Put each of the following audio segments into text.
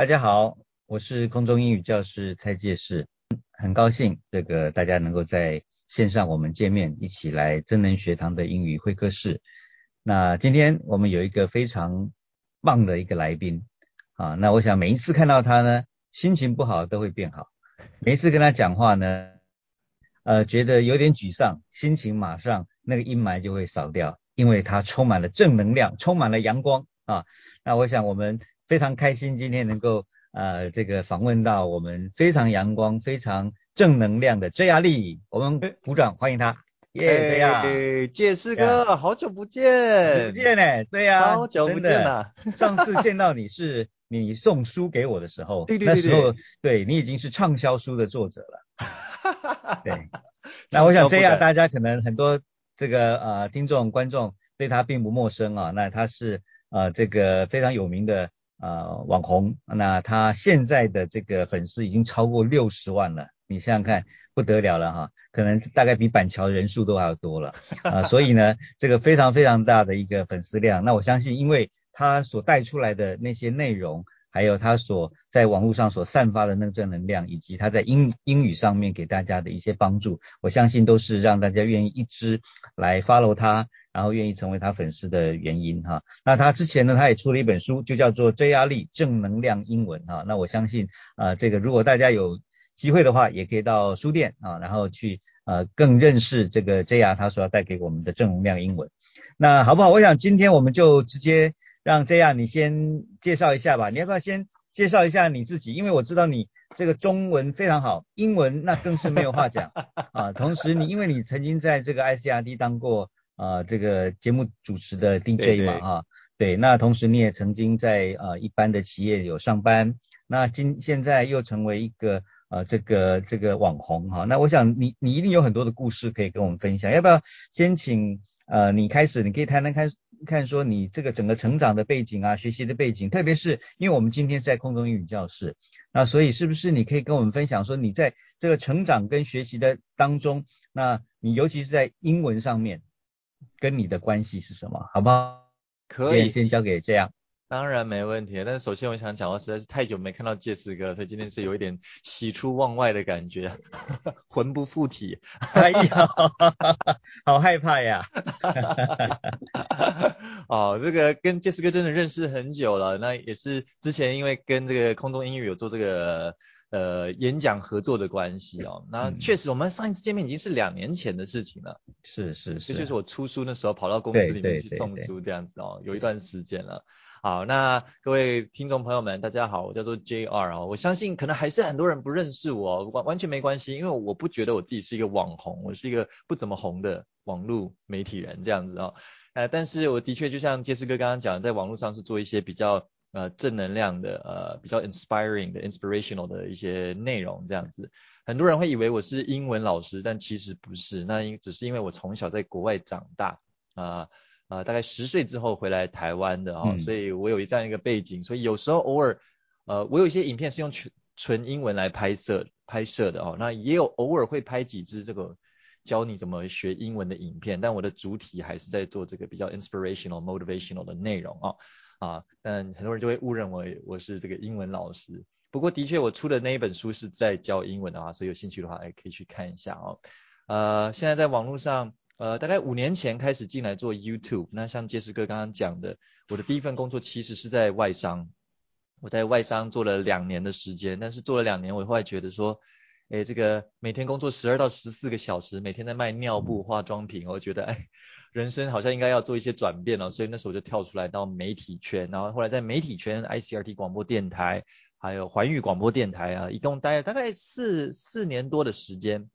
大家好，我是空中英语教师蔡介士，很高兴这个大家能够在线上我们见面，一起来真能学堂的英语会客室。那今天我们有一个非常棒的一个来宾啊，那我想每一次看到他呢，心情不好都会变好，每一次跟他讲话呢，呃，觉得有点沮丧，心情马上那个阴霾就会扫掉，因为他充满了正能量，充满了阳光啊。那我想我们。非常开心今天能够呃这个访问到我们非常阳光、非常正能量的 J 亚丽，我们鼓掌欢迎他。耶，这样。介世哥，好久不见。不见呢，对呀，好久不见了。上次见到你是你送书给我的时候，对对对，那时候对你已经是畅销书的作者了。对，那我想这样，大家可能很多这个呃听众观众对他并不陌生啊，那他是呃这个非常有名的。呃，网红，那他现在的这个粉丝已经超过六十万了，你想想看，不得了了哈，可能大概比板桥人数都还要多了。啊，所以呢，这个非常非常大的一个粉丝量，那我相信，因为他所带出来的那些内容，还有他所在网络上所散发的那个正能量，以及他在英英语上面给大家的一些帮助，我相信都是让大家愿意一直来 follow 他。然后愿意成为他粉丝的原因哈，那他之前呢，他也出了一本书，就叫做 J R 力正能量英文哈，那我相信啊，这个如果大家有机会的话，也可以到书店啊，然后去呃更认识这个 J R 他所要带给我们的正能量英文，那好不好？我想今天我们就直接让这样你先介绍一下吧，你要不要先介绍一下你自己？因为我知道你这个中文非常好，英文那更是没有话讲 啊，同时你因为你曾经在这个 I C R D 当过。啊，这个节目主持的 DJ 嘛，哈，对，那同时你也曾经在呃一般的企业有上班，那今现在又成为一个呃这个这个网红哈，那我想你你一定有很多的故事可以跟我们分享，要不要先请呃你开始，你可以谈谈看看说你这个整个成长的背景啊，学习的背景，特别是因为我们今天是在空中英语教室，那所以是不是你可以跟我们分享说你在这个成长跟学习的当中，那你尤其是在英文上面。跟你的关系是什么，好不好？可以先交给这样。当然没问题。但是首先我想讲，我实在是太久没看到介四哥了，所以今天是有一点喜出望外的感觉，魂不附体。哎呀，好害怕呀！哦，这个跟介斯哥真的认识很久了，那也是之前因为跟这个空中英语有做这个。呃，演讲合作的关系哦，那确实，我们上一次见面已经是两年前的事情了。是是是，这就是我出书那时候跑到公司里面去送书这样子哦，有一段时间了。好，那各位听众朋友们，大家好，我叫做 JR 啊，我相信可能还是很多人不认识我，完完全没关系，因为我不觉得我自己是一个网红，我是一个不怎么红的网络媒体人这样子哦。呃，但是我的确就像杰斯哥刚刚讲，在网络上是做一些比较。呃，正能量的，呃，比较 inspiring 的，inspirational 的一些内容，这样子，很多人会以为我是英文老师，但其实不是，那因只是因为我从小在国外长大，啊啊，大概十岁之后回来台湾的哈，所以我有一这样一个背景，所以有时候偶尔，呃，我有一些影片是用纯纯英文来拍摄拍摄的哦，那也有偶尔会拍几支这个教你怎么学英文的影片，但我的主体还是在做这个比较 inspirational motivational 的内容啊。啊，但很多人就会误认为我是这个英文老师。不过的确，我出的那一本书是在教英文的啊，所以有兴趣的话，也可以去看一下哦。呃，现在在网络上，呃，大概五年前开始进来做 YouTube。那像杰斯哥刚刚讲的，我的第一份工作其实是在外商，我在外商做了两年的时间。但是做了两年，我后来觉得说，哎，这个每天工作十二到十四个小时，每天在卖尿布、化妆品，我觉得哎。人生好像应该要做一些转变了，所以那时候我就跳出来到媒体圈，然后后来在媒体圈 ICRT 广播电台，还有环宇广播电台啊，一共待了大概四四年多的时间。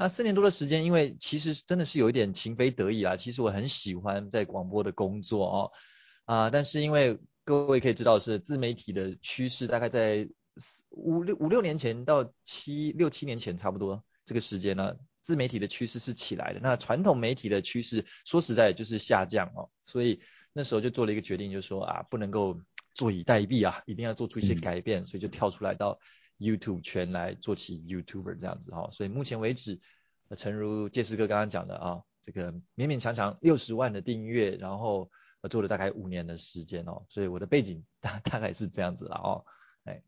那四年多的时间，因为其实真的是有一点情非得已啦，其实我很喜欢在广播的工作哦，啊，但是因为各位可以知道是自媒体的趋势，大概在五六五六年前到七六七年前差不多这个时间呢。自媒体的趋势是起来的，那传统媒体的趋势说实在就是下降哦，所以那时候就做了一个决定，就是说啊，不能够坐以待毙啊，一定要做出一些改变，所以就跳出来到 YouTube 圈来做起 YouTuber 这样子哈，所以目前为止，诚如介师哥刚刚讲的啊，这个勉勉强强六十万的订阅，然后做了大概五年的时间哦，所以我的背景大大概是这样子了哦，哎，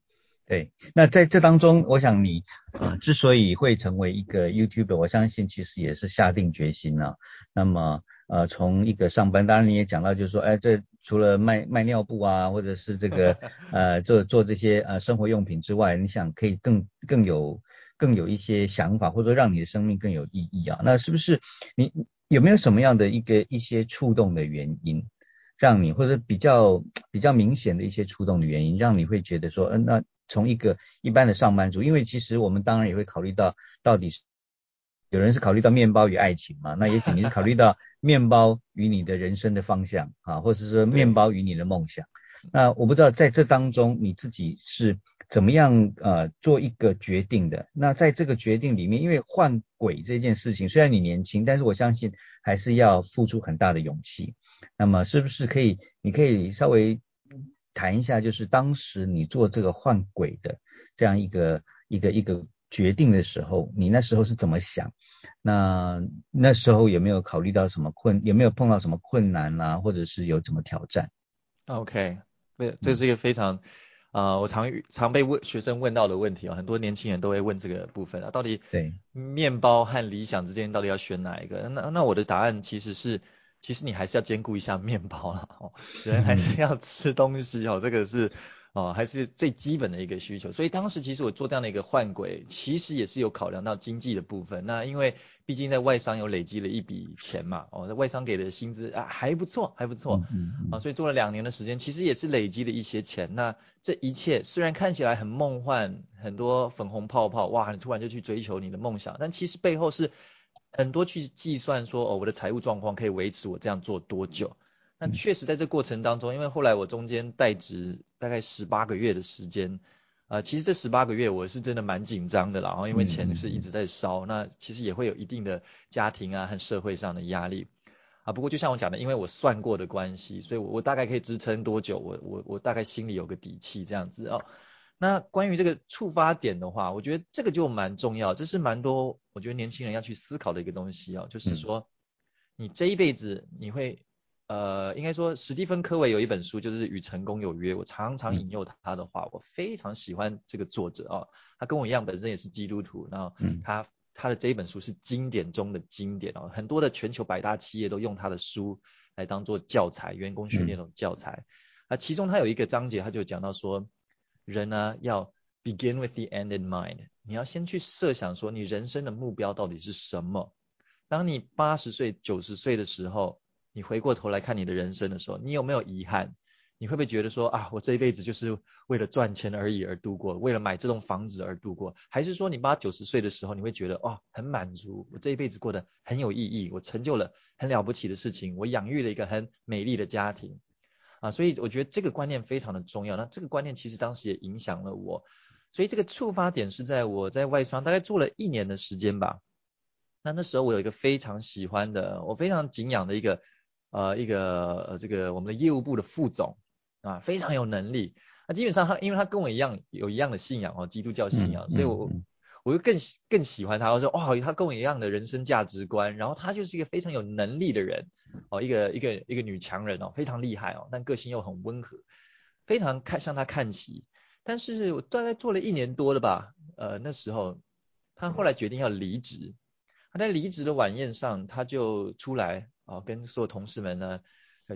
对，那在这当中，我想你呃之所以会成为一个 YouTuber，我相信其实也是下定决心了。那么呃从一个上班，当然你也讲到，就是说，哎，这除了卖卖尿布啊，或者是这个 呃做做这些呃生活用品之外，你想可以更更有更有一些想法，或者说让你的生命更有意义啊？那是不是你有没有什么样的一个一些触动的原因？让你或者比较比较明显的一些触动的原因，让你会觉得说，嗯，那从一个一般的上班族，因为其实我们当然也会考虑到，到底是有人是考虑到面包与爱情嘛，那也肯定是考虑到面包与你的人生的方向啊，或者是说面包与你的梦想。那我不知道在这当中你自己是怎么样呃做一个决定的。那在这个决定里面，因为换轨这件事情，虽然你年轻，但是我相信还是要付出很大的勇气。那么是不是可以？你可以稍微谈一下，就是当时你做这个换轨的这样一个一个一个决定的时候，你那时候是怎么想？那那时候有没有考虑到什么困？有没有碰到什么困难啊？或者是有什么挑战？OK，这这是一个非常啊，我常常被问学生问到的问题啊，很多年轻人都会问这个部分啊，到底对面包和理想之间到底要选哪一个？那那我的答案其实是。其实你还是要兼顾一下面包啦，哦，人还是 要吃东西哦，这个是哦，还是最基本的一个需求。所以当时其实我做这样的一个换轨，其实也是有考量到经济的部分。那因为毕竟在外商有累积了一笔钱嘛，哦，在外商给的薪资啊还不错，还不错，嗯嗯，啊，所以做了两年的时间，其实也是累积了一些钱。那这一切虽然看起来很梦幻，很多粉红泡泡，哇，你突然就去追求你的梦想，但其实背后是。很多去计算说哦，我的财务状况可以维持我这样做多久？那确实在这过程当中，因为后来我中间代职大概十八个月的时间，啊，其实这十八个月我是真的蛮紧张的啦，然后因为钱是一直在烧，那其实也会有一定的家庭啊和社会上的压力啊。不过就像我讲的，因为我算过的关系，所以我我大概可以支撑多久？我我我大概心里有个底气这样子哦。那关于这个触发点的话，我觉得这个就蛮重要，这是蛮多我觉得年轻人要去思考的一个东西哦，就是说你这一辈子你会呃，应该说史蒂芬科维有一本书就是《与成功有约》，我常常引用他的话，我非常喜欢这个作者啊，他跟我一样本身也是基督徒，然后他他的这一本书是经典中的经典哦，很多的全球百大企业都用他的书来当做教材，员工训练的教材啊，其中他有一个章节他就讲到说。人呢，要 begin with the end in mind。你要先去设想说，你人生的目标到底是什么？当你八十岁、九十岁的时候，你回过头来看你的人生的时候，你有没有遗憾？你会不会觉得说啊，我这一辈子就是为了赚钱而已而度过，为了买这栋房子而度过？还是说你八九十岁的时候，你会觉得哦，很满足，我这一辈子过得很有意义，我成就了很了不起的事情，我养育了一个很美丽的家庭？啊，所以我觉得这个观念非常的重要。那这个观念其实当时也影响了我，所以这个触发点是在我在外商大概做了一年的时间吧。那那时候我有一个非常喜欢的，我非常敬仰的一个呃一个呃这个我们的业务部的副总啊，非常有能力。那基本上他因为他跟我一样有一样的信仰哦，基督教信仰，所以我。我就更更喜欢他，我说哇，他跟我一样的人生价值观，然后他就是一个非常有能力的人哦，一个一个一个女强人哦，非常厉害哦，但个性又很温和，非常看向他看齐。但是我大概做了一年多了吧，呃，那时候他后来决定要离职，他在离职的晚宴上，他就出来啊，跟所有同事们呢，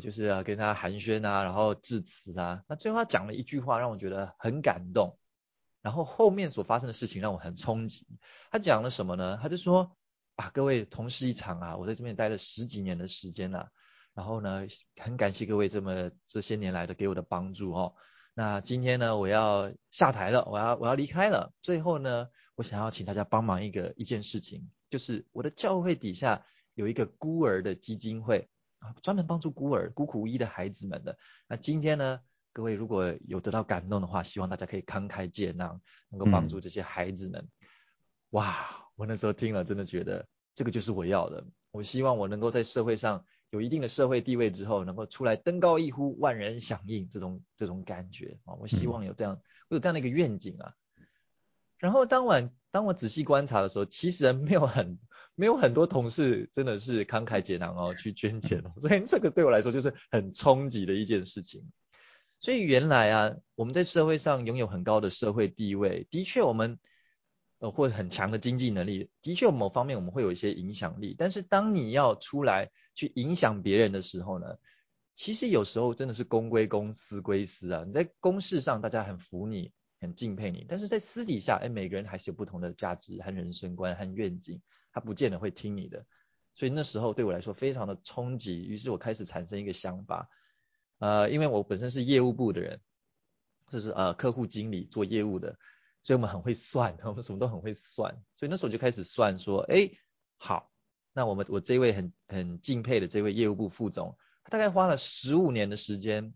就是要跟他寒暄啊，然后致辞啊，那最后他讲了一句话，让我觉得很感动。然后后面所发生的事情让我很冲击。他讲了什么呢？他就说啊，各位同事一场啊，我在这边待了十几年的时间了。然后呢，很感谢各位这么这些年来的给我的帮助哦。那今天呢，我要下台了，我要我要离开了。最后呢，我想要请大家帮忙一个一件事情，就是我的教会底下有一个孤儿的基金会啊，专门帮助孤儿孤苦无依的孩子们的。那今天呢？各位如果有得到感动的话，希望大家可以慷慨解囊，能够帮助这些孩子们。哇，我那时候听了，真的觉得这个就是我要的。我希望我能够在社会上有一定的社会地位之后，能够出来登高一呼，万人响应，这种这种感觉啊，我希望有这样，我有这样的一个愿景啊。然后当晚当我仔细观察的时候，其实没有很没有很多同事真的是慷慨解囊哦去捐钱，所以这个对我来说就是很冲击的一件事情。所以原来啊，我们在社会上拥有很高的社会地位，的确我们呃或很强的经济能力，的确某方面我们会有一些影响力。但是当你要出来去影响别人的时候呢，其实有时候真的是公归公，私归私啊。你在公事上大家很服你，很敬佩你，但是在私底下，哎，每个人还是有不同的价值和人生观和愿景，他不见得会听你的。所以那时候对我来说非常的冲击，于是我开始产生一个想法。呃，因为我本身是业务部的人，就是呃客户经理做业务的，所以我们很会算，我们什么都很会算。所以那时候就开始算说，哎，好，那我们我这位很很敬佩的这位业务部副总，他大概花了十五年的时间，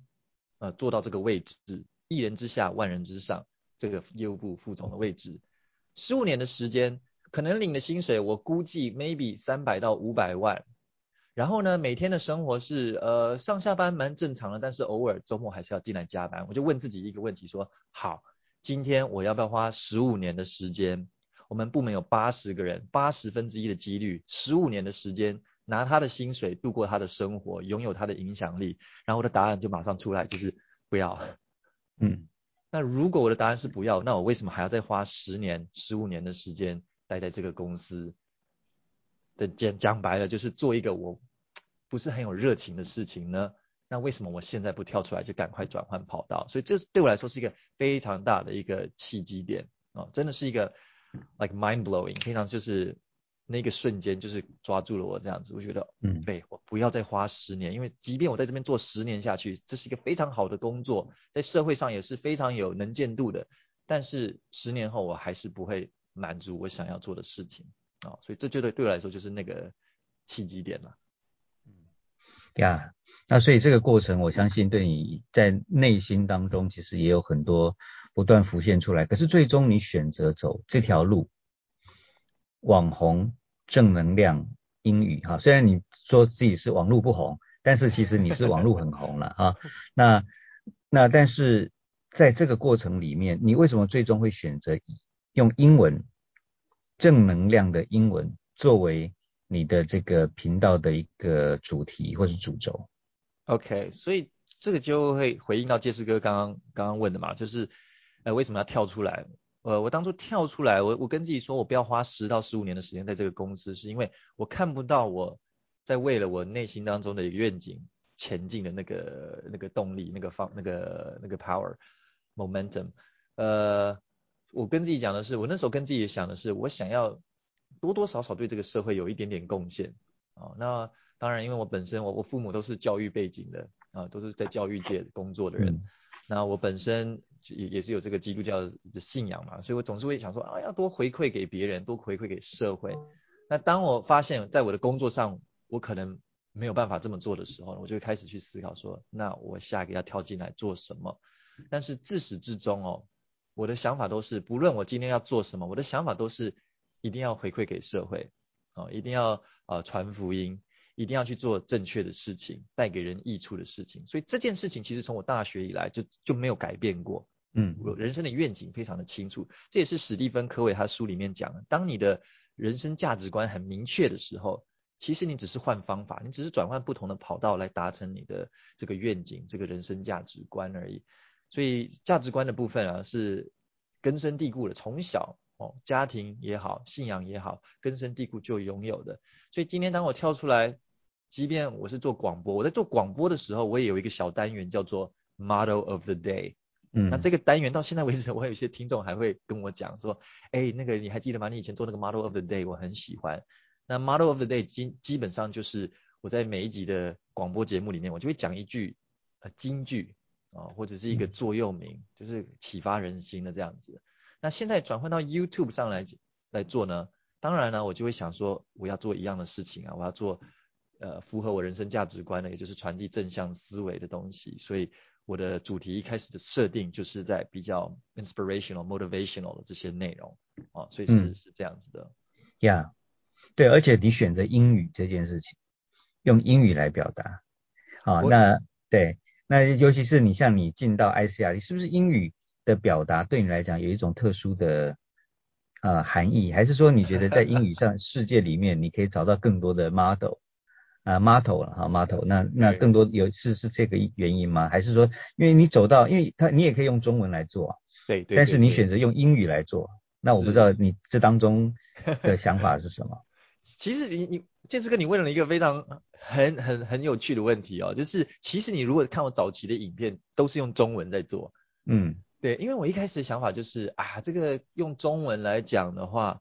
呃，做到这个位置，一人之下万人之上，这个业务部副总的位置，十五年的时间，可能领的薪水我估计 maybe 三百到五百万。然后呢，每天的生活是呃上下班蛮正常的，但是偶尔周末还是要进来加班。我就问自己一个问题，说好，今天我要不要花十五年的时间？我们部门有八十个人，八十分之一的几率，十五年的时间拿他的薪水度过他的生活，拥有他的影响力。然后我的答案就马上出来，就是不要。嗯，那如果我的答案是不要，那我为什么还要再花十年、十五年的时间待在这个公司的？讲讲白了，就是做一个我不是很有热情的事情呢。那为什么我现在不跳出来，就赶快转换跑道？所以这对我来说是一个非常大的一个契机点啊，真的是一个 like mind blowing，非常就是那个瞬间就是抓住了我这样子。我觉得，嗯，对我不要再花十年，因为即便我在这边做十年下去，这是一个非常好的工作，在社会上也是非常有能见度的。但是十年后我还是不会满足我想要做的事情。啊，所以这就对对我来说就是那个契机点了。嗯，呀，那所以这个过程，我相信对你在内心当中其实也有很多不断浮现出来。可是最终你选择走这条路，网红正能量英语哈，虽然你说自己是网络不红，但是 其实你是网络很红了哈。那那但是在这个过程里面，你为什么最终会选择用英文？正能量的英文作为你的这个频道的一个主题或是主轴，OK，所以这个就会回应到杰斯哥刚刚刚刚问的嘛，就是呃为什么要跳出来？呃，我当初跳出来，我我跟自己说我不要花十到十五年的时间在这个公司，是因为我看不到我在为了我内心当中的一个愿景前进的那个那个动力，那个方那个那个 power momentum，呃。我跟自己讲的是，我那时候跟自己想的是，我想要多多少少对这个社会有一点点贡献啊。那当然，因为我本身我我父母都是教育背景的啊，都是在教育界工作的人。那我本身也也是有这个基督教的信仰嘛，所以我总是会想说啊，要多回馈给别人，多回馈给社会。那当我发现在我的工作上我可能没有办法这么做的时候，我就开始去思考说，那我下一个要跳进来做什么？但是自始至终哦。我的想法都是，不论我今天要做什么，我的想法都是一定要回馈给社会，啊，一定要呃传福音，一定要去做正确的事情，带给人益处的事情。所以这件事情其实从我大学以来就就没有改变过，嗯，我人生的愿景非常的清楚。这也是史蒂芬科维他书里面讲的，当你的人生价值观很明确的时候，其实你只是换方法，你只是转换不同的跑道来达成你的这个愿景，这个人生价值观而已。所以价值观的部分啊，是根深蒂固的，从小哦，家庭也好，信仰也好，根深蒂固就拥有的。所以今天当我跳出来，即便我是做广播，我在做广播的时候，我也有一个小单元叫做 Model of the Day。嗯，那这个单元到现在为止，我有一些听众还会跟我讲说，哎，那个你还记得吗？你以前做那个 Model of the Day，我很喜欢。那 Model of the Day 基基本上就是我在每一集的广播节目里面，我就会讲一句呃金句。啊，或者是一个座右铭，就是启发人心的这样子。那现在转换到 YouTube 上来来做呢？当然呢，我就会想说，我要做一样的事情啊，我要做呃符合我人生价值观的，也就是传递正向思维的东西。所以我的主题一开始的设定就是在比较 inspirational、motivational 的这些内容啊，所以是是这样子的。Yeah，对，而且你选择英语这件事情，用英语来表达，好，那对。那尤其是你像你进到 ICR，你是不是英语的表达对你来讲有一种特殊的呃含义？还是说你觉得在英语上世界里面你可以找到更多的 model 啊 motto 了哈 motto，那那更多有是是这个原因吗？还是说因为你走到，因为他你也可以用中文来做，对对，但是你选择用英语来做，那我不知道你这当中 的想法是什么。其实你你建师哥，你问了一个非常很很很有趣的问题哦，就是其实你如果看我早期的影片，都是用中文在做，嗯，对，因为我一开始的想法就是啊，这个用中文来讲的话，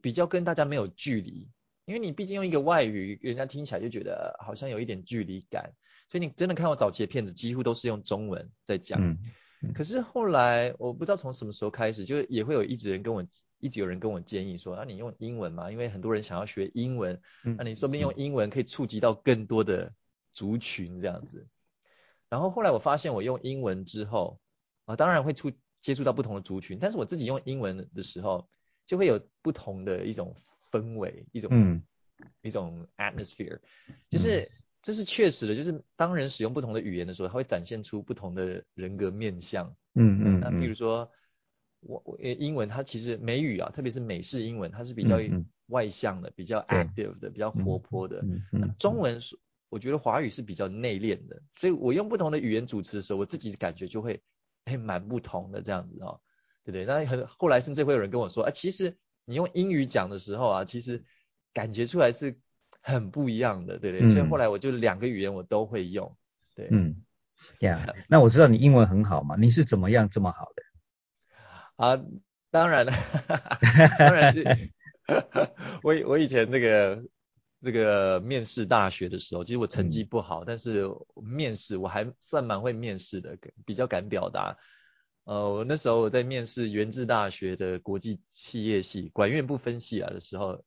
比较跟大家没有距离，因为你毕竟用一个外语，人家听起来就觉得好像有一点距离感，所以你真的看我早期的片子，几乎都是用中文在讲。可是后来我不知道从什么时候开始，就也会有一直人跟我，一直有人跟我建议说，那你用英文嘛，因为很多人想要学英文，那你说不定用英文可以触及到更多的族群这样子。然后后来我发现我用英文之后，啊，当然会触接触到不同的族群，但是我自己用英文的时候，就会有不同的一种氛围，一种一种 atmosphere，就是。这是确实的，就是当人使用不同的语言的时候，它会展现出不同的人格面相。嗯嗯。那比如说，我我英文它其实美语啊，特别是美式英文，它是比较外向的，比较 active 的，比较活泼的。中文是我觉得华语是比较内敛的，所以我用不同的语言主持的时候，我自己感觉就会哎蛮不同的这样子哦，对不对？那很后来甚至会有人跟我说，啊，其实你用英语讲的时候啊，其实感觉出来是。很不一样的，对不对，所以后来我就两个语言我都会用，对，嗯，这样。那我知道你英文很好嘛，你是怎么样这么好的？啊，当然了，当然是，我我以前那个那个面试大学的时候，其实我成绩不好，但是面试我还算蛮会面试的，比较敢表达。呃，我那时候我在面试原治大学的国际企业系管院部分系啊的时候，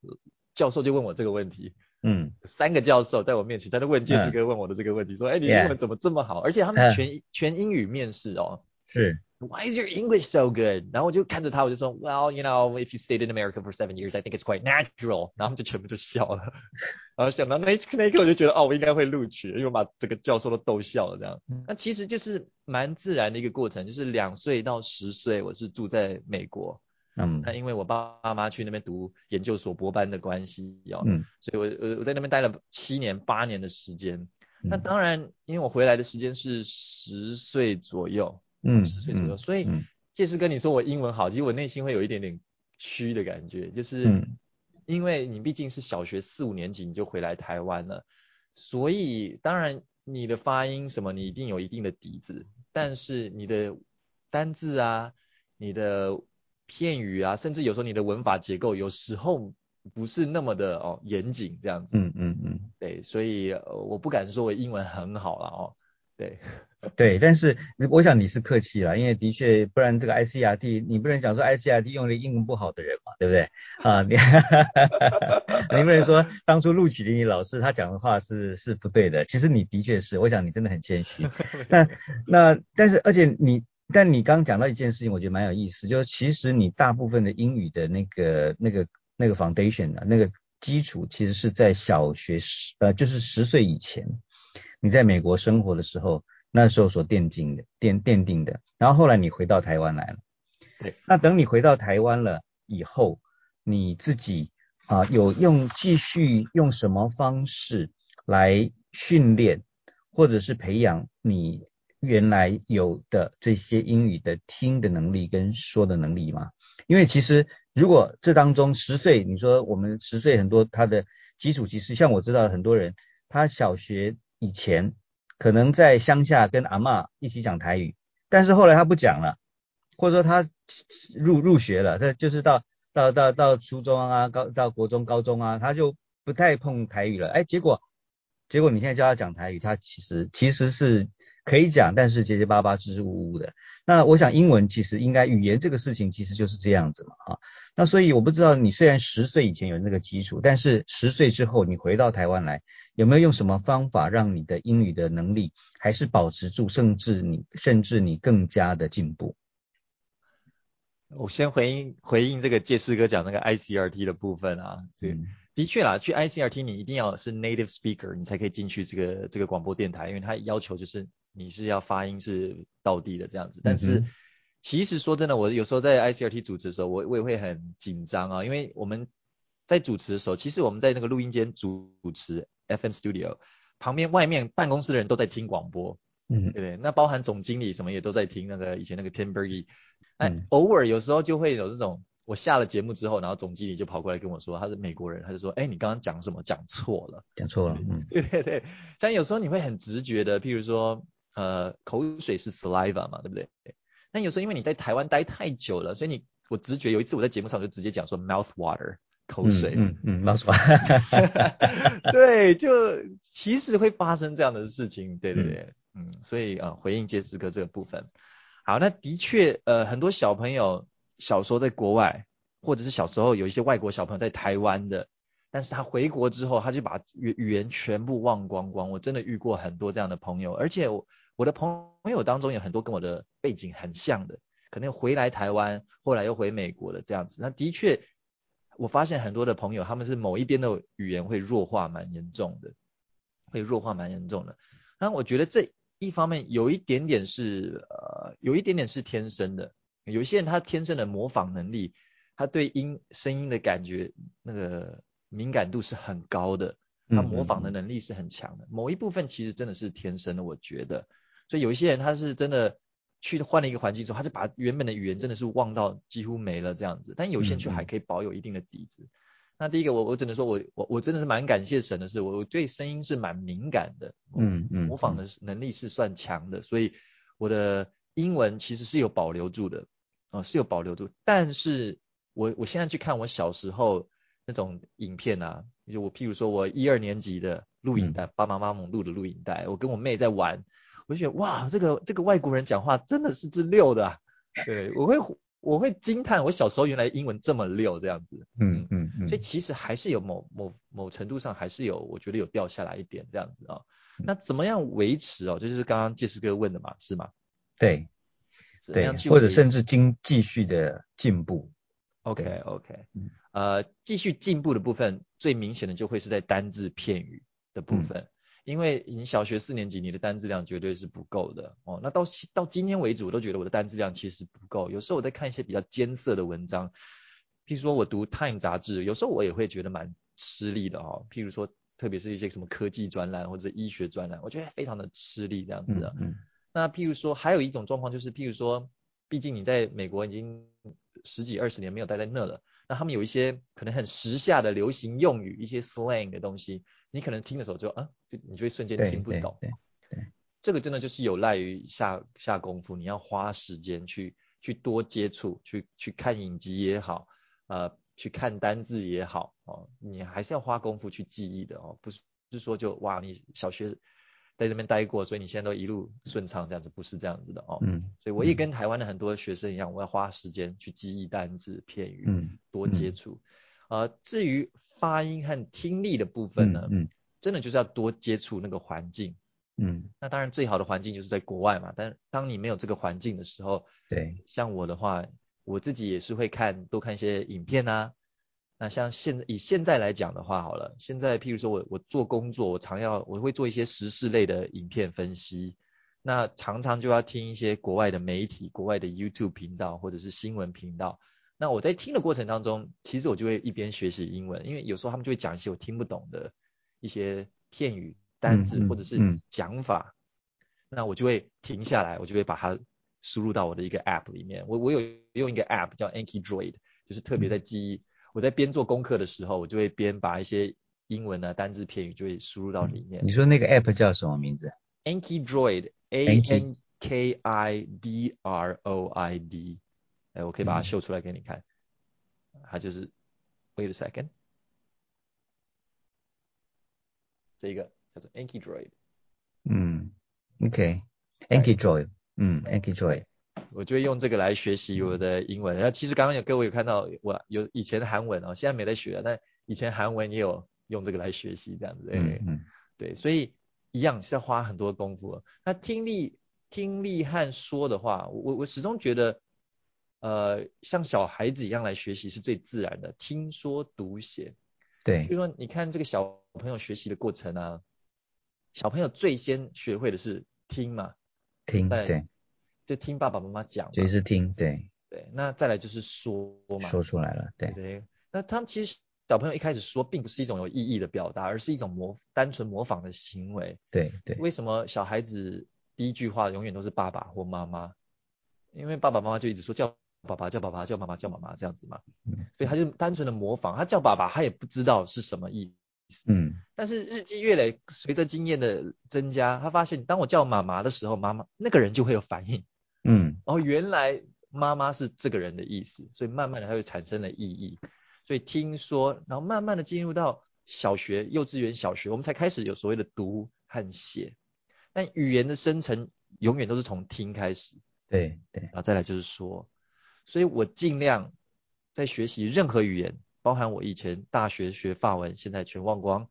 教授就问我这个问题。嗯，三个教授在我面前，在那问介师哥问我的这个问题，说，哎，你英文怎么这么好？而且他们是全全英语面试哦。是。Why is your English so good？然后我就看着他，我就说，Well, you know, if you stayed in America for seven years, I think it's quite natural。然后他们就全部就笑了。然后想到那那一刻，我就觉得，哦，我应该会录取，因为我把这个教授都逗笑了这样。那其实就是蛮自然的一个过程，就是两岁到十岁，我是住在美国。嗯，那因为我爸爸妈妈去那边读研究所博班的关系哦，嗯，所以我我我在那边待了七年八年的时间。那当然，因为我回来的时间是十岁左右，嗯，十岁左右，所以介师跟你说我英文好，其实我内心会有一点点虚的感觉，就是因为你毕竟是小学四五年级你就回来台湾了，所以当然你的发音什么你一定有一定的底子，但是你的单字啊，你的片语啊，甚至有时候你的文法结构有时候不是那么的哦严谨这样子。嗯嗯嗯，对，所以我不敢说我英文很好了哦。对对，但是我想你是客气了，因为的确不然这个 ICRT 你不能讲说 ICRT 用了英文不好的人嘛，对不对？啊，你 你不能说当初录取的你老师他讲的话是是不对的，其实你的确是，我想你真的很谦虚。那那但是而且你。但你刚刚讲到一件事情，我觉得蛮有意思，就是其实你大部分的英语的那个、那个、那个 foundation 啊，那个基础，其实是在小学十呃，就是十岁以前，你在美国生活的时候，那时候所奠定的、奠奠定的。然后后来你回到台湾来了，对，那等你回到台湾了以后，你自己啊有用继续用什么方式来训练，或者是培养你？原来有的这些英语的听的能力跟说的能力吗？因为其实如果这当中十岁，你说我们十岁很多他的基础，其实像我知道很多人，他小学以前可能在乡下跟阿妈一起讲台语，但是后来他不讲了，或者说他入入学了，他就是到到到到初中啊，高到国中、高中啊，他就不太碰台语了。哎，结果结果你现在教他讲台语，他其实其实是。可以讲，但是结结巴巴、支支吾吾的。那我想英文其实应该语言这个事情其实就是这样子嘛，啊。那所以我不知道你虽然十岁以前有那个基础，但是十岁之后你回到台湾来，有没有用什么方法让你的英语的能力还是保持住，甚至你甚至你更加的进步？我先回应回应这个介师哥讲那个 ICRT 的部分啊，这的确啦，去 ICRT 你一定要是 native speaker，你才可以进去这个这个广播电台，因为它要求就是。你是要发音是到地的这样子，但是其实说真的，我有时候在 ICRT 主持的时候，我我也会很紧张啊，因为我们在主持的时候，其实我们在那个录音间主持 FM Studio，旁边外面办公室的人都在听广播，嗯，对不对？那包含总经理什么也都在听那个以前那个 Tim Berge，哎，偶尔有时候就会有这种。我下了节目之后，然后总经理就跑过来跟我说，他是美国人，他就说，哎，你刚刚讲什么？讲错了，讲错了。嗯，对对对。但有时候你会很直觉的，譬如说，呃，口水是 saliva 嘛，对不对？但有时候因为你在台湾待太久了，所以你我直觉有一次我在节目上就直接讲说 mouth water 口水。嗯嗯，mouth water。对，就其实会发生这样的事情。对对对，嗯，所以啊，回应杰斯哥这个部分。好，那的确，呃，很多小朋友。小时候在国外，或者是小时候有一些外国小朋友在台湾的，但是他回国之后，他就把语语言全部忘光光。我真的遇过很多这样的朋友，而且我的朋友当中有很多跟我的背景很像的，可能回来台湾，后来又回美国的这样子。那的确，我发现很多的朋友他们是某一边的语言会弱化蛮严重的，会弱化蛮严重的。那我觉得这一方面有一点点是呃，有一点点是天生的。有些人他天生的模仿能力，他对音声音的感觉那个敏感度是很高的，他模仿的能力是很强的。某一部分其实真的是天生的，我觉得。所以有一些人他是真的去换了一个环境之后，他就把原本的语言真的是忘到几乎没了这样子。但有些人却还可以保有一定的底子。那第一个我我只能说我我我真的是蛮感谢神的是，我对声音是蛮敏感的，嗯嗯，模仿的能力是算强的，所以我的英文其实是有保留住的。哦，是有保留住，但是我我现在去看我小时候那种影片啊，就我譬如说我一二年级的录影带，爸爸妈妈录的录影带，我跟我妹在玩，我就觉得哇，这个这个外国人讲话真的是之溜的，对我会我会惊叹，我小时候原来英文这么溜这样子，嗯嗯嗯，所以其实还是有某某某程度上还是有，我觉得有掉下来一点这样子啊，那怎么样维持哦？这就是刚刚介师哥问的嘛，是吗？对。对，或者甚至进继续的进步。OK OK，呃，继续进步的部分最明显的就会是在单字片语的部分，因为你小学四年级你的单字量绝对是不够的哦。那到到今天为止，我都觉得我的单字量其实不够。有时候我在看一些比较艰涩的文章，譬如说我读 Time 杂志，有时候我也会觉得蛮吃力的哦。譬如说，特别是一些什么科技专栏或者医学专栏，我觉得非常的吃力这样子的。那譬如说，还有一种状况就是，譬如说，毕竟你在美国已经十几二十年没有待在那了，那他们有一些可能很时下的流行用语，一些 slang 的东西，你可能听的时候就啊，就你就会瞬间听不懂。对对，这个真的就是有赖于下下功夫，你要花时间去去多接触，去去看影集也好，呃，去看单字也好，哦，你还是要花功夫去记忆的哦，不是不是说就哇，你小学。在这边待过，所以你现在都一路顺畅，这样子不是这样子的哦。嗯。所以我也跟台湾的很多学生一样，我要花时间去记忆单字片语，嗯，多接触。呃，至于发音和听力的部分呢，嗯，真的就是要多接触那个环境，嗯。那当然最好的环境就是在国外嘛，但当你没有这个环境的时候，对，像我的话，我自己也是会看多看一些影片啊。那像现以现在来讲的话，好了，现在譬如说我我做工作，我常要我会做一些时事类的影片分析，那常常就要听一些国外的媒体、国外的 YouTube 频道或者是新闻频道。那我在听的过程当中，其实我就会一边学习英文，因为有时候他们就会讲一些我听不懂的一些片语、单字或者是讲法，那我就会停下来，我就会把它输入到我的一个 App 里面。我我有用一个 App 叫 Anki Droid，就是特别在记忆。我在边做功课的时候，我就会边把一些英文的单字片语就会输入到里面。你说那个 app 叫什么名字？Anki Droid，A N K I D R O I D。哎，我可以把它秀出来给你看。它就是，Wait a second，这一个叫做 Anki Droid。嗯，OK，Anki Droid，嗯，Anki Droid。我就会用这个来学习我的英文。然后其实刚刚有各位有看到我有以前的韩文哦，现在没在学了，但以前韩文也有用这个来学习这样子。嗯嗯。对，所以一样是要花很多功夫。那听力、听力和说的话，我我始终觉得，呃，像小孩子一样来学习是最自然的。听说读写。对。就说你看这个小朋友学习的过程啊，小朋友最先学会的是听嘛。听。对。就听爸爸妈妈讲，就是听，对对。那再来就是说嘛，说出来了，对对。那他们其实小朋友一开始说，并不是一种有意义的表达，而是一种模单纯模仿的行为。对对。为什么小孩子第一句话永远都是爸爸或妈妈？因为爸爸妈妈就一直说叫爸爸叫爸爸叫妈妈叫妈妈这样子嘛。嗯。所以他就单纯的模仿，他叫爸爸，他也不知道是什么意思。嗯。但是日积月累，随着经验的增加，他发现当我叫妈妈的时候，妈妈那个人就会有反应。嗯。哦，原来妈妈是这个人的意思，所以慢慢的它就产生了意义。所以听说，然后慢慢的进入到小学、幼稚园、小学，我们才开始有所谓的读和写。但语言的生成永远都是从听开始。对对。然后再来就是说，所以我尽量在学习任何语言，包含我以前大学学法文，现在全忘光。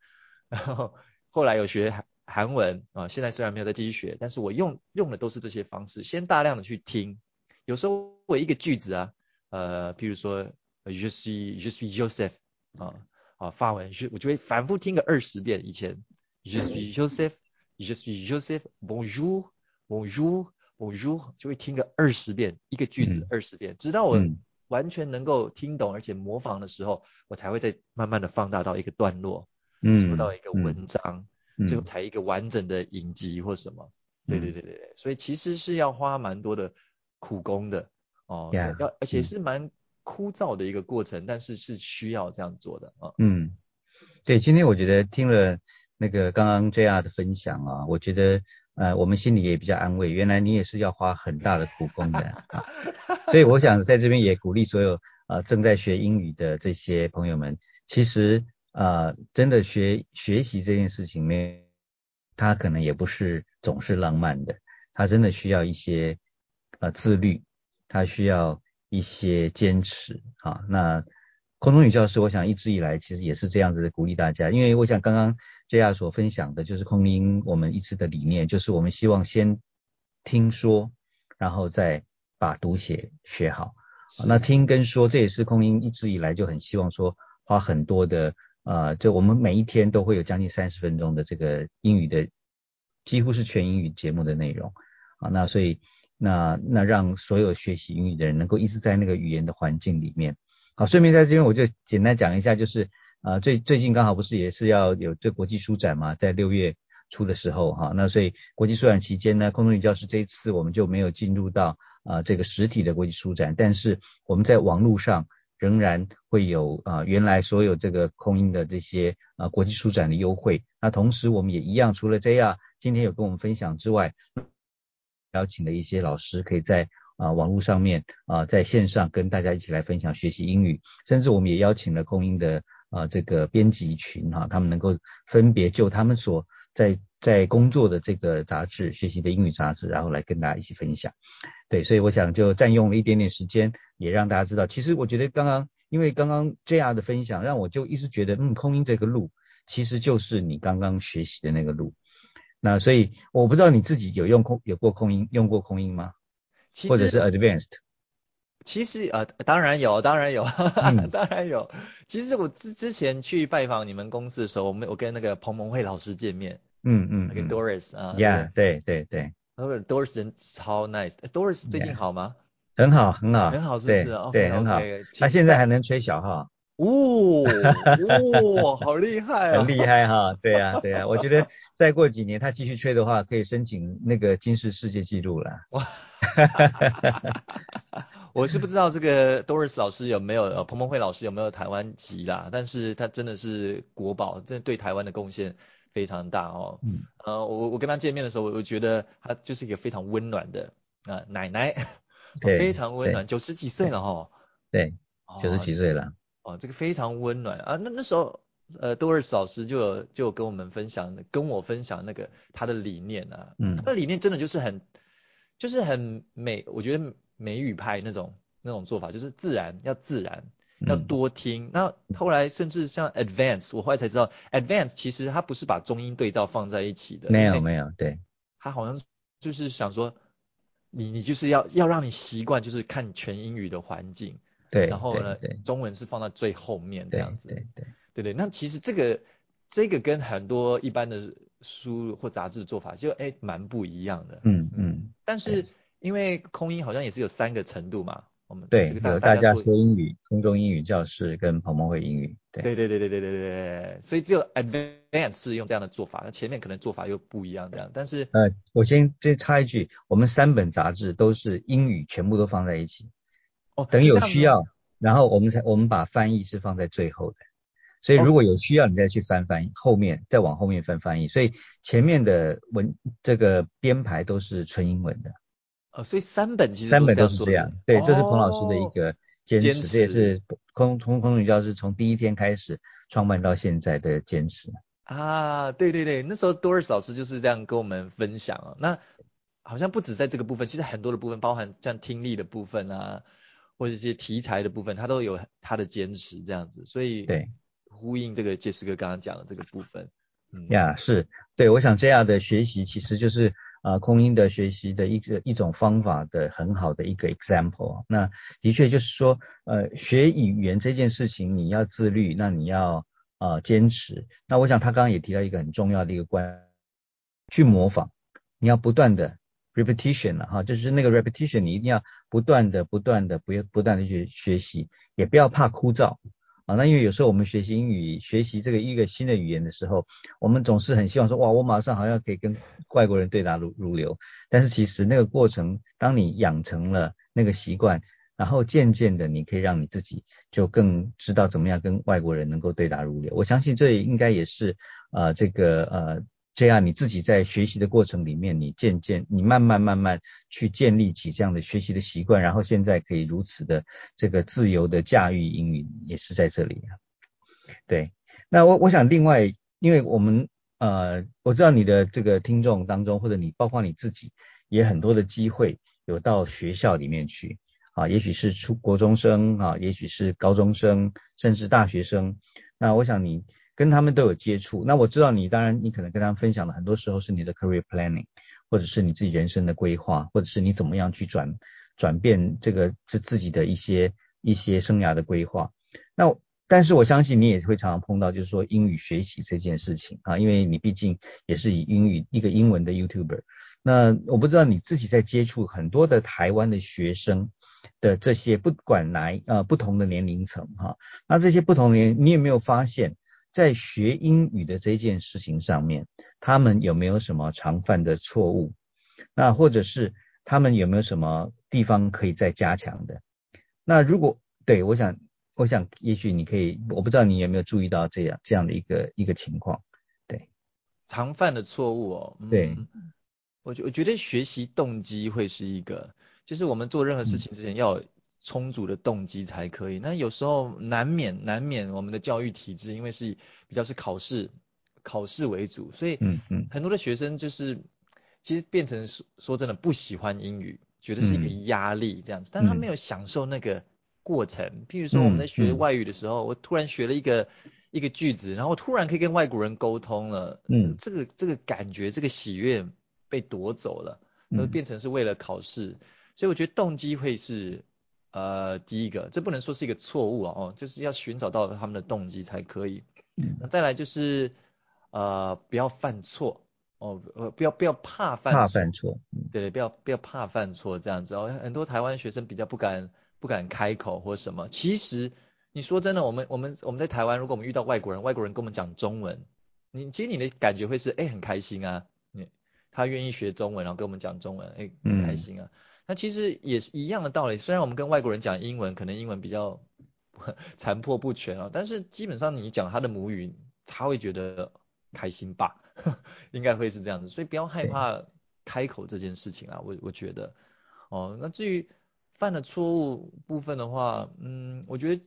然后后来有学韩韩文啊，现在虽然没有再继续学，但是我用用的都是这些方式，先大量的去听。有时候我一个句子啊，呃，譬如说。Je suis, je suis Joseph 啊啊，法文就我就会反复听个二十遍。以前 Je suis Joseph, Je suis Joseph, Bonjour, Bonjour, Bonjour，就会听个二十遍，一个句子二十遍，直到我完全能够听懂而且模仿的时候，我才会再慢慢的放大到一个段落，嗯，做到一个文章，最后才一个完整的影集或什么。对对对对对，所以其实是要花蛮多的苦功的哦，要而且是蛮。枯燥的一个过程，但是是需要这样做的啊。嗯，对，今天我觉得听了那个刚刚 JR 的分享啊，我觉得呃我们心里也比较安慰，原来你也是要花很大的苦功的 啊。所以我想在这边也鼓励所有呃正在学英语的这些朋友们，其实呃真的学学习这件事情呢，他可能也不是总是浪漫的，他真的需要一些呃自律，他需要。一些坚持啊，那空中女教师，我想一直以来其实也是这样子的鼓励大家，因为我想刚刚 JR 所分享的就是空音我们一直的理念，就是我们希望先听说，然后再把读写学好。那听跟说，这也是空音一直以来就很希望说花很多的呃，就我们每一天都会有将近三十分钟的这个英语的，几乎是全英语节目的内容啊，那所以。那那让所有学习英语的人能够一直在那个语言的环境里面。好，顺便在这边我就简单讲一下，就是啊最最近刚好不是也是要有这国际书展嘛，在六月初的时候哈，那所以国际书展期间呢，空中语教师这一次我们就没有进入到啊这个实体的国际书展，但是我们在网络上仍然会有啊原来所有这个空音的这些啊国际书展的优惠。那同时我们也一样，除了这样今天有跟我们分享之外。邀请的一些老师可以在啊网络上面啊在线上跟大家一起来分享学习英语，甚至我们也邀请了空音的啊这个编辑群哈，他们能够分别就他们所在在工作的这个杂志学习的英语杂志，然后来跟大家一起分享。对，所以我想就占用了一点点时间，也让大家知道，其实我觉得刚刚因为刚刚 JR 的分享，让我就一直觉得嗯空音这个路其实就是你刚刚学习的那个路。那所以我不知道你自己有用空有过空音用过空音吗？或者是 advanced？其实呃当然有当然有 当然有。其实我之之前去拜访你们公司的时候，我们我跟那个彭蒙慧老师见面。嗯嗯。跟 Doris 啊。Yeah，对对对。Doris 人超 nice。Doris 最近好吗？很好很好。很好是不是？对很好。他现在还能吹小号。哦，哦，好厉害啊！很厉害哈，对啊，对啊，我觉得再过几年他继续吹的话，可以申请那个金氏世界纪录了。哇，我是不知道这个 Doris 老师有没有，呃，彭彭慧老师有没有台湾籍啦，但是他真的是国宝，这对台湾的贡献非常大哦。嗯，呃，我我跟他见面的时候，我觉得他就是一个非常温暖的啊奶奶，非常温暖，九十几岁了哈。对，九十几岁了。哦，这个非常温暖啊！那那时候，呃，多尔斯老师就有就有跟我们分享，跟我分享那个他的理念啊，嗯，他的理念真的就是很，就是很美，我觉得美语派那种那种做法，就是自然要自然，要多听。那后来甚至像 advance，我后来才知道，advance 其实它不是把中英对照放在一起的，没有没有，对，他好像就是想说，你你就是要要让你习惯，就是看全英语的环境。对，然后呢，中文是放在最后面这样子。对对对对那其实这个这个跟很多一般的书或杂志做法就哎蛮不一样的。嗯嗯。但是因为空音好像也是有三个程度嘛，我们对有大家说英语，空中英语教室跟彭彭会英语。对对对对对对对对对。所以只有 Advance 是用这样的做法，那前面可能做法又不一样这样。但是呃，我先先插一句，我们三本杂志都是英语全部都放在一起。哦，等有需要，然后我们才我们把翻译是放在最后的。所以如果有需要，你再去翻翻译，后面再往后面翻翻译。所以前面的文这个编排都是纯英文的。呃，所以三本其实三本都是这样。对，这是彭老师的一个坚持，这也是空空空中教师从第一天开始创办到现在的坚持。啊，对对对，那时候多尔老师就是这样跟我们分享啊。那好像不止在这个部分，其实很多的部分，包含像听力的部分啊，或者一些题材的部分，他都有他的坚持这样子。所以对。呼应这个杰斯哥刚刚讲的这个部分，嗯呀，是对，我想这样的学习其实就是啊空音的学习的一个一种方法的很好的一个 example。那的确就是说，呃，学语言这件事情你要自律，那你要啊坚持。那我想他刚刚也提到一个很重要的一个关，去模仿，你要不断的 repetition 了哈，就是那个 repetition 你一定要不断的不断的不要不断的去学习，也不要怕枯燥。啊，那因为有时候我们学习英语，学习这个一个新的语言的时候，我们总是很希望说，哇，我马上好像可以跟外国人对答如如流。但是其实那个过程，当你养成了那个习惯，然后渐渐的，你可以让你自己就更知道怎么样跟外国人能够对答如流。我相信这应该也是呃，这个呃。这样你自己在学习的过程里面，你渐渐，你慢慢慢慢去建立起这样的学习的习惯，然后现在可以如此的这个自由的驾驭英语，也是在这里啊。对，那我我想另外，因为我们呃，我知道你的这个听众当中，或者你包括你自己，也很多的机会有到学校里面去啊，也许是初国中生啊，也许是高中生，甚至大学生。那我想你。跟他们都有接触，那我知道你当然你可能跟他们分享的很多时候是你的 career planning，或者是你自己人生的规划，或者是你怎么样去转转变这个自自己的一些一些生涯的规划。那但是我相信你也会常常碰到就是说英语学习这件事情啊，因为你毕竟也是以英语一个英文的 YouTuber。那我不知道你自己在接触很多的台湾的学生的这些不管来呃不同的年龄层哈，那这些不同年你有没有发现？在学英语的这件事情上面，他们有没有什么常犯的错误？那或者是他们有没有什么地方可以再加强的？那如果对我想，我想也许你可以，我不知道你有没有注意到这样这样的一个一个情况？对，常犯的错误哦。对，我觉我觉得学习动机会是一个，就是我们做任何事情之前要。充足的动机才可以。那有时候难免难免我们的教育体制，因为是比较是考试考试为主，所以很多的学生就是其实变成说说真的不喜欢英语，觉得是一个压力这样子，但他没有享受那个过程。譬如说我们在学外语的时候，我突然学了一个一个句子，然后突然可以跟外国人沟通了，嗯，这个这个感觉这个喜悦被夺走了，那变成是为了考试，所以我觉得动机会是。呃，第一个，这不能说是一个错误啊，哦，就是要寻找到他们的动机才可以。那再来就是，呃，不要犯错，哦，呃，不要不要怕犯怕犯错，对对，不要不要怕犯错这样子哦。很多台湾学生比较不敢不敢开口或什么。其实你说真的，我们我们我们在台湾，如果我们遇到外国人，外国人跟我们讲中文，你其实你的感觉会是，哎，很开心啊，你他愿意学中文，然后跟我们讲中文，哎，很开心啊。那其实也是一样的道理，虽然我们跟外国人讲英文，可能英文比较 残破不全啊，但是基本上你讲他的母语，他会觉得开心吧，应该会是这样子，所以不要害怕开口这件事情啊，我我觉得，哦，那至于犯的错误部分的话，嗯，我觉得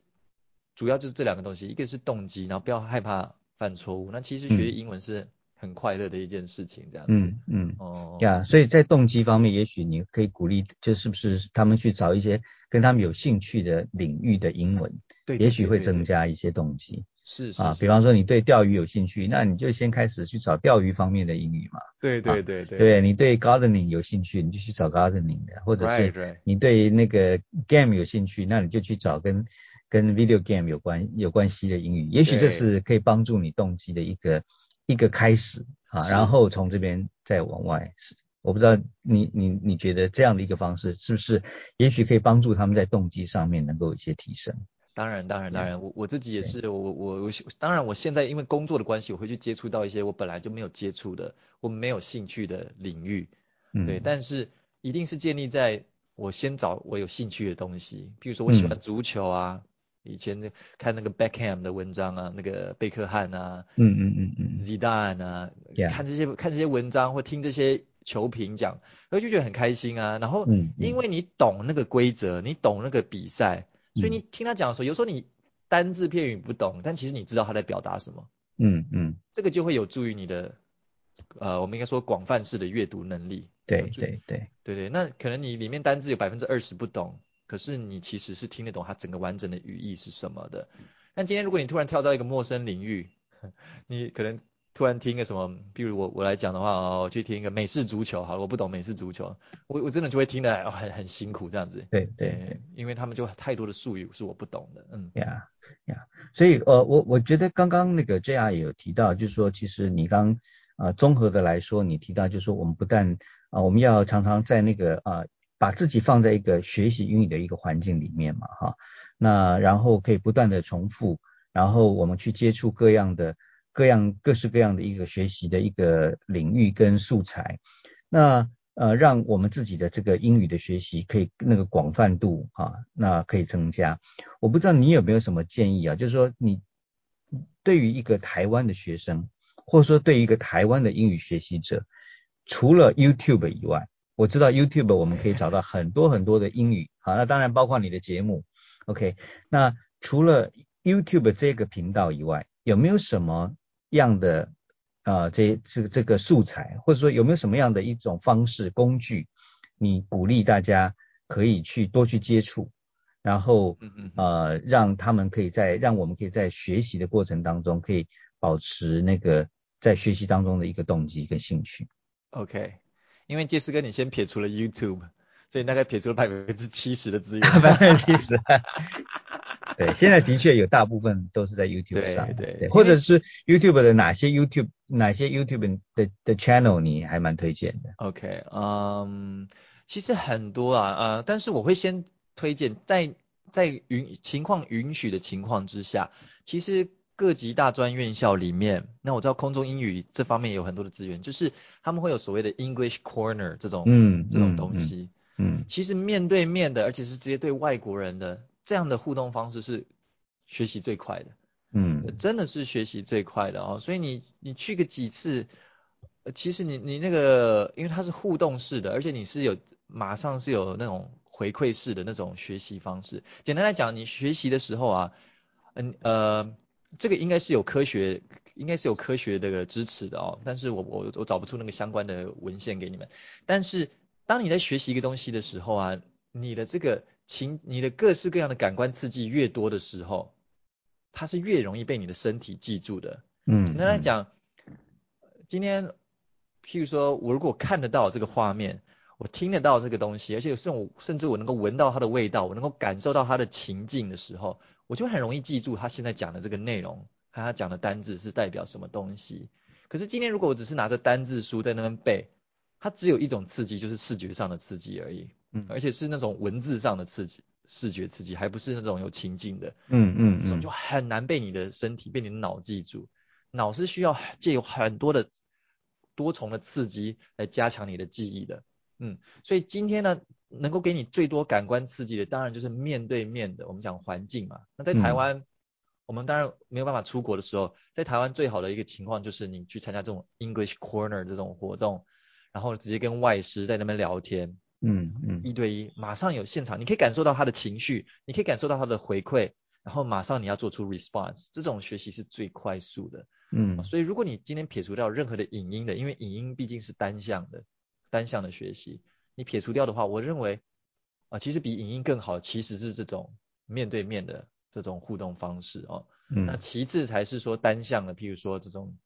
主要就是这两个东西，一个是动机，然后不要害怕犯错误，那其实学英文是。很快乐的一件事情，这样子。嗯嗯哦呀，所以在动机方面，也许你可以鼓励，就是不是他们去找一些跟他们有兴趣的领域的英文，对，也许会增加一些动机。是是啊，比方说你对钓鱼有兴趣，那你就先开始去找钓鱼方面的英语嘛。对对对对。对你对 gardening 有兴趣，你就去找 gardening 的，或者是你对那个 game 有兴趣，那你就去找跟跟 video game 有关有关系的英语，也许这是可以帮助你动机的一个。一个开始啊，然后从这边再往外我不知道你你你觉得这样的一个方式是不是也许可以帮助他们在动机上面能够有一些提升？当然，当然，当然，我我自己也是，我我我，当然我现在因为工作的关系，我会去接触到一些我本来就没有接触的，我没有兴趣的领域，对，但是一定是建立在我先找我有兴趣的东西，比如说我喜欢足球啊，以前看那个 Beckham 的文章啊，那个贝克汉啊，嗯嗯嗯嗯，Zidane 啊，看这些看这些文章或听这些球评讲，我就觉得很开心啊，然后因为你懂那个规则，你懂那个比赛。所以你听他讲的时候，有时候你单字片语不懂，但其实你知道他在表达什么。嗯嗯，这个就会有助于你的，呃，我们应该说广泛式的阅读能力。对对对对对，那可能你里面单字有百分之二十不懂，可是你其实是听得懂它整个完整的语义是什么的。但今天如果你突然跳到一个陌生领域，你可能。突然听个什么，比如我我来讲的话哦，我去听一个美式足球，好，我不懂美式足球，我我真的就会听得很很辛苦这样子。对对，因为他们就太多的术语是我不懂的，嗯。呀呀，所以呃我我觉得刚刚那个 JR 也有提到，就是说其实你刚啊综合的来说，你提到就是说我们不但啊我们要常常在那个啊把自己放在一个学习英语的一个环境里面嘛哈，那然后可以不断的重复，然后我们去接触各样的。各样各式各样的一个学习的一个领域跟素材，那呃让我们自己的这个英语的学习可以那个广泛度啊，那可以增加。我不知道你有没有什么建议啊？就是说你对于一个台湾的学生，或者说对于一个台湾的英语学习者，除了 YouTube 以外，我知道 YouTube 我们可以找到很多很多的英语，好，那当然包括你的节目，OK。那除了 YouTube 这个频道以外，有没有什么？样的啊，这这这个素材，或者说有没有什么样的一种方式工具，你鼓励大家可以去多去接触，然后呃让他们可以在让我们可以在学习的过程当中可以保持那个在学习当中的一个动机跟兴趣。OK，因为杰斯哥你先撇除了 YouTube，所以大概撇除了百分之七十的资源。百分之七十。对，现在的确有大部分都是在 YouTube 上，对对，或者是 YouTube 的哪些 YouTube 哪些 YouTube 的的 channel 你还蛮推荐的？OK，嗯，其实很多啊，呃，但是我会先推荐在在允情况允许的情况之下，其实各级大专院校里面，那我知道空中英语这方面有很多的资源，就是他们会有所谓的 English Corner 这种嗯这种东西，嗯，其实面对面的，而且是直接对外国人的。这样的互动方式是学习最快的，嗯，真的是学习最快的哦。所以你你去个几次，其实你你那个，因为它是互动式的，而且你是有马上是有那种回馈式的那种学习方式。简单来讲，你学习的时候啊，嗯呃，这个应该是有科学，应该是有科学的支持的哦。但是我我我找不出那个相关的文献给你们。但是当你在学习一个东西的时候啊，你的这个。情，你的各式各样的感官刺激越多的时候，它是越容易被你的身体记住的。嗯，简单来讲，今天，譬如说，我如果看得到这个画面，我听得到这个东西，而且有这种，甚至我能够闻到它的味道，我能够感受到它的情境的时候，我就很容易记住他现在讲的这个内容和他讲的单字是代表什么东西。可是今天如果我只是拿着单字书在那边背，它只有一种刺激，就是视觉上的刺激而已。嗯，而且是那种文字上的刺激，视觉刺激，还不是那种有情境的。嗯嗯这种就很难被你的身体、被你的脑记住。脑是需要借有很多的多重的刺激来加强你的记忆的。嗯，所以今天呢，能够给你最多感官刺激的，当然就是面对面的。我们讲环境嘛。那在台湾，我们当然没有办法出国的时候，在台湾最好的一个情况就是你去参加这种 English Corner 这种活动，然后直接跟外师在那边聊天。嗯嗯，一对一，马上有现场，你可以感受到他的情绪，你可以感受到他的回馈，然后马上你要做出 response，这种学习是最快速的。嗯，所以如果你今天撇除掉任何的影音的，因为影音毕竟是单向的，单向的学习，你撇除掉的话，我认为啊，其实比影音更好，其实是这种面对面的这种互动方式哦。嗯，那其次才是说单向的，譬如说这种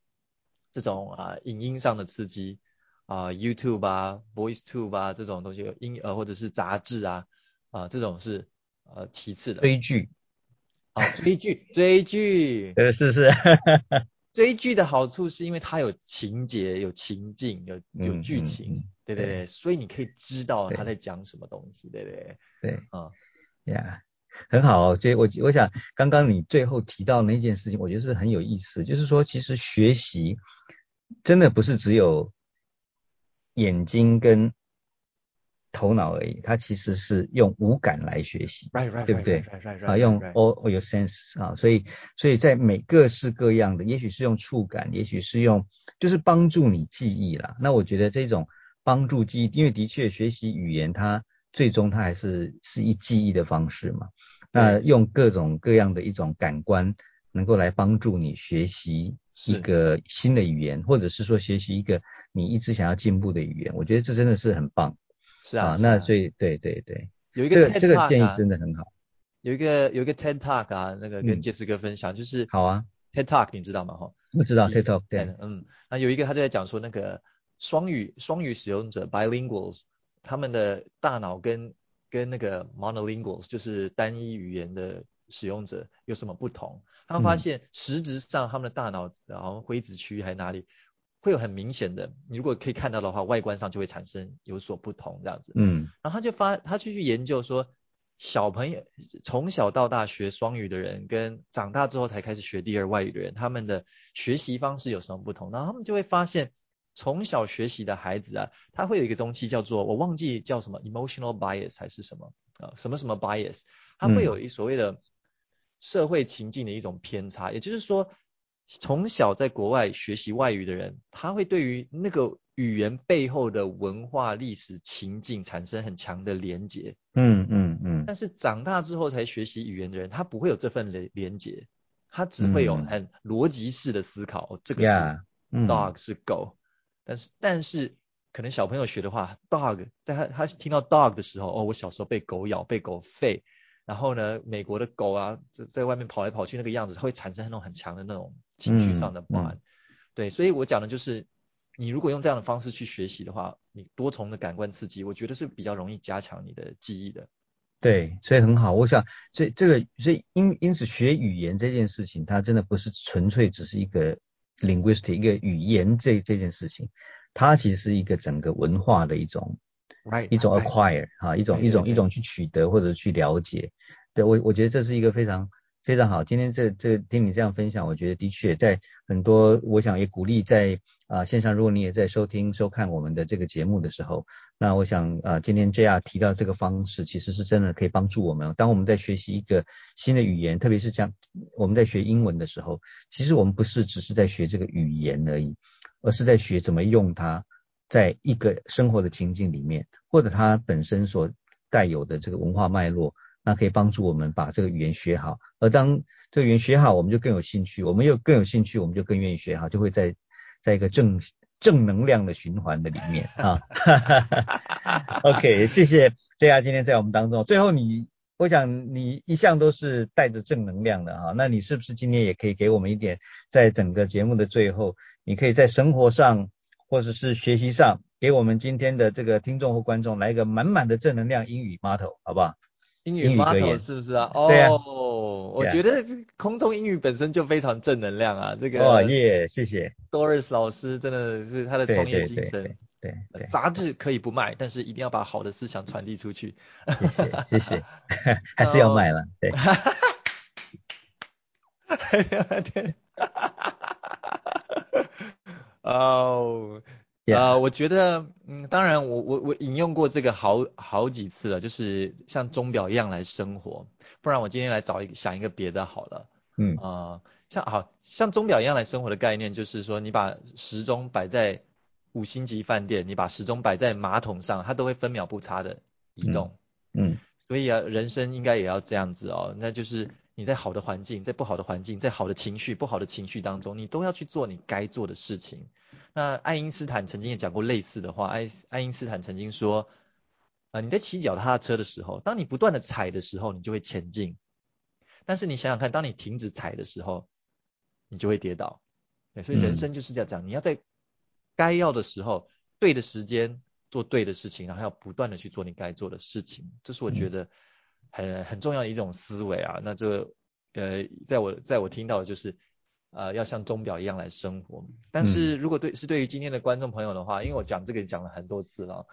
这种啊影音上的刺激。啊，YouTube 啊，VoiceTube 啊，这种东西，音呃或者是杂志啊，啊，这种是呃其次的。追剧啊，追剧，追剧。呃，是是。追剧的好处是因为它有情节、有情境、有有剧情，对对对，所以你可以知道他在讲什么东西，对对对，嗯，呀，很好，哦所以我我想刚刚你最后提到那件事情，我觉得是很有意思，就是说其实学习真的不是只有眼睛跟。头脑而已，它其实是用五感来学习，对不对？啊，用 all your senses 啊，所以，所以在每各式各样的，也许是用触感，也许是用，就是帮助你记忆啦。那我觉得这种帮助记忆，因为的确学习语言，它最终它还是是一记忆的方式嘛。那用各种各样的一种感官，能够来帮助你学习一个新的语言，或者是说学习一个你一直想要进步的语言，我觉得这真的是很棒。是啊，那所以对对对，有一个这个建议真的很好。有一个有一个 TED Talk 啊，那个跟杰斯哥分享，就是好啊，TED Talk 你知道吗？哈，我知道 TED Talk，对，嗯，那有一个他就在讲说那个双语双语使用者 bilinguals，他们的大脑跟跟那个 monolinguals，就是单一语言的使用者有什么不同？他们发现实质上他们的大脑然后灰质区还哪里？会有很明显的，你如果可以看到的话，外观上就会产生有所不同这样子。嗯，然后他就发，他就去研究说，小朋友从小到大学双语的人，跟长大之后才开始学第二外语的人，他们的学习方式有什么不同？然后他们就会发现，从小学习的孩子啊，他会有一个东西叫做，我忘记叫什么，emotional bias 还是什么啊，什么什么 bias，他会有一所谓的社会情境的一种偏差，也就是说。从小在国外学习外语的人，他会对于那个语言背后的文化历史情境产生很强的连结。嗯嗯嗯。但是长大之后才学习语言的人，他不会有这份连连结，他只会有很逻辑式的思考。这个是 dog 是狗，但是但是可能小朋友学的话，dog 在他他听到 dog 的时候，哦，我小时候被狗咬，被狗吠。然后呢，美国的狗啊，在在外面跑来跑去那个样子，会产生那种很强的那种情绪上的不安。对，所以我讲的就是，你如果用这样的方式去学习的话，你多重的感官刺激，我觉得是比较容易加强你的记忆的。对，所以很好。我想，这这个，所以因因此学语言这件事情，它真的不是纯粹只是一个 linguistic 一个语言这这件事情，它其实是一个整个文化的一种。一种 acquire 哈，一种一种一种去取得或者去了解，对我我觉得这是一个非常非常好。今天这这听你这样分享，我觉得的确在很多，我想也鼓励在啊线上，如果你也在收听收看我们的这个节目的时候，那我想啊今天 JR 提到这个方式，其实是真的可以帮助我们。当我们在学习一个新的语言，特别是像我们在学英文的时候，其实我们不是只是在学这个语言而已，而是在学怎么用它。在一个生活的情境里面，或者它本身所带有的这个文化脉络，那可以帮助我们把这个语言学好。而当这个语言学好，我们就更有兴趣，我们又更有兴趣，我们就更愿意学好，就会在在一个正正能量的循环的里面啊。OK，谢谢 J R 今天在我们当中。最后你，我想你一向都是带着正能量的哈，那你是不是今天也可以给我们一点，在整个节目的最后，你可以在生活上。或者是学习上，给我们今天的这个听众或观众来一个满满的正能量英语 motto，好不好？英语 motto 是不是啊？哦，我觉得空中英语本身就非常正能量啊。这个哦耶，谢谢 Doris 老师，真的是他的创业精神。对对，杂志可以不卖，但是一定要把好的思想传递出去。谢谢谢谢，还是要卖了。对。哎呀天。哦，啊，我觉得，嗯，当然，我我我引用过这个好好几次了，就是像钟表一样来生活，不然我今天来找一个想一个别的好了，嗯啊，像好像钟表一样来生活的概念，就是说你把时钟摆在五星级饭店，你把时钟摆在马桶上，它都会分秒不差的移动，嗯，所以啊，人生应该也要这样子哦，那就是。你在好的环境，在不好的环境，在好的情绪、不好的情绪当中，你都要去做你该做的事情。那爱因斯坦曾经也讲过类似的话。爱爱因斯坦曾经说，啊，你在骑脚踏车的时候，当你不断的踩的时候，你就会前进。但是你想想看，当你停止踩的时候，你就会跌倒。对，所以人生就是这样，你要在该要的时候，对的时间做对的事情，然后要不断的去做你该做的事情。这是我觉得。很很重要的一种思维啊，那这呃，在我在我听到的就是呃，要像钟表一样来生活。但是如果对是对于今天的观众朋友的话，因为我讲这个讲了很多次了，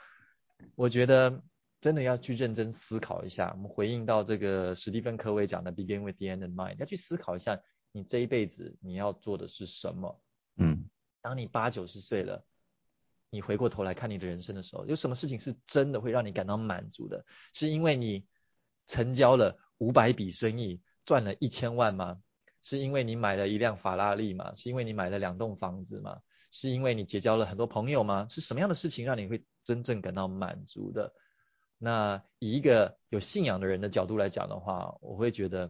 我觉得真的要去认真思考一下。我们回应到这个史蒂芬科维讲的 “begin with the end in mind”，要去思考一下，你这一辈子你要做的是什么？嗯，当你八九十岁了，你回过头来看你的人生的时候，有什么事情是真的会让你感到满足的？是因为你成交了五百笔生意，赚了一千万吗？是因为你买了一辆法拉利吗？是因为你买了两栋房子吗？是因为你结交了很多朋友吗？是什么样的事情让你会真正感到满足的？那以一个有信仰的人的角度来讲的话，我会觉得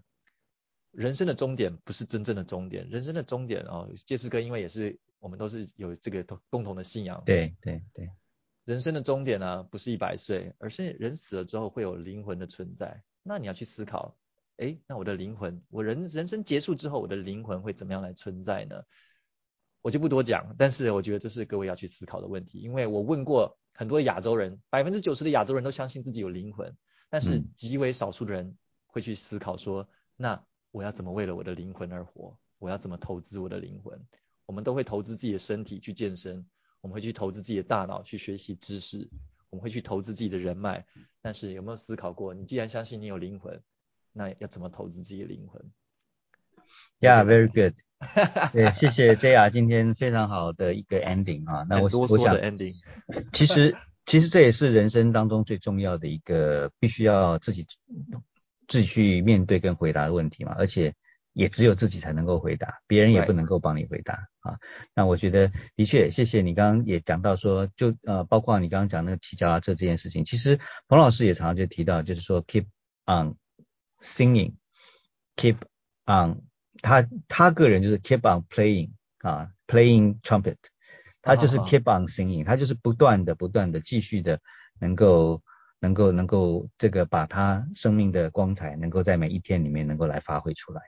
人生的终点不是真正的终点。人生的终点哦，杰斯哥，因为也是我们都是有这个共同的信仰。对对对，人生的终点呢，不是一百岁，而是人死了之后会有灵魂的存在。那你要去思考。哎，那我的灵魂，我人人生结束之后，我的灵魂会怎么样来存在呢？我就不多讲，但是我觉得这是各位要去思考的问题。因为我问过很多亚洲人，百分之九十的亚洲人都相信自己有灵魂，但是极为少数的人会去思考说，那我要怎么为了我的灵魂而活？我要怎么投资我的灵魂？我们都会投资自己的身体去健身，我们会去投资自己的大脑去学习知识，我们会去投资自己的人脉，但是有没有思考过，你既然相信你有灵魂？那要怎么投资自己的灵魂？Yeah, very good. 对，谢谢 JR 今天非常好的一个 ending 啊。那我我想 ending，其实 其实这也是人生当中最重要的一个必须要自己自己去面对跟回答的问题嘛，而且也只有自己才能够回答，别人也不能够帮你回答啊。那我觉得的确，谢谢你刚刚也讲到说，就呃包括你刚刚讲那个提交啊这这件事情，其实彭老师也常常就提到，就是说 keep on。Singing, keep on，他他个人就是 keep on playing 啊，playing trumpet，他就是 keep on singing，他就是不断的不断的继续的能够能够能够这个把他生命的光彩能够在每一天里面能够来发挥出来。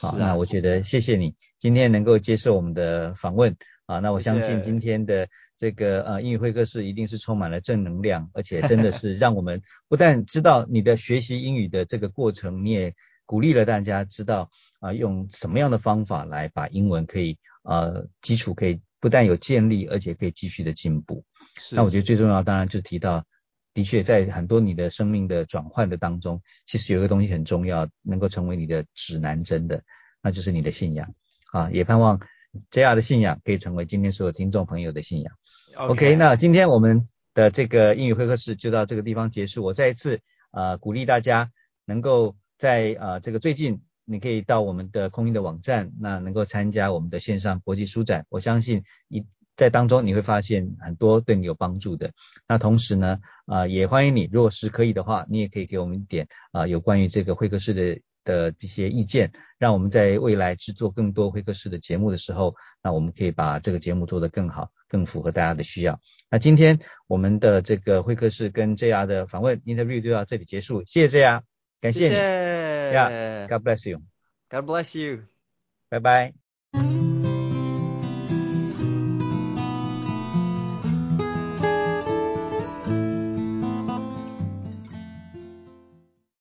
好，那我觉得谢谢你今天能够接受我们的访问。啊，那我相信今天的这个呃英语会客室一定是充满了正能量，而且真的是让我们不但知道你的学习英语的这个过程，你也鼓励了大家知道啊用什么样的方法来把英文可以呃基础可以不但有建立，而且可以继续的进步。那我觉得最重要当然就提到，的确在很多你的生命的转换的当中，其实有一个东西很重要，能够成为你的指南针的，那就是你的信仰啊，也盼望。这样的信仰可以成为今天所有听众朋友的信仰。OK，那今天我们的这个英语会客室就到这个地方结束。我再一次呃鼓励大家能够在呃这个最近，你可以到我们的空运的网站，那能够参加我们的线上国际书展。我相信你在当中你会发现很多对你有帮助的。那同时呢，啊也欢迎你，如果是可以的话，你也可以给我们一点啊有关于这个会客室的。的这些意见，让我们在未来制作更多会客室的节目的时候，那我们可以把这个节目做得更好，更符合大家的需要。那今天我们的这个会客室跟 JR 的访问 interview 就到这里结束，谢谢 JR，感谢你，Yeah，God bless you，God bless you，拜拜。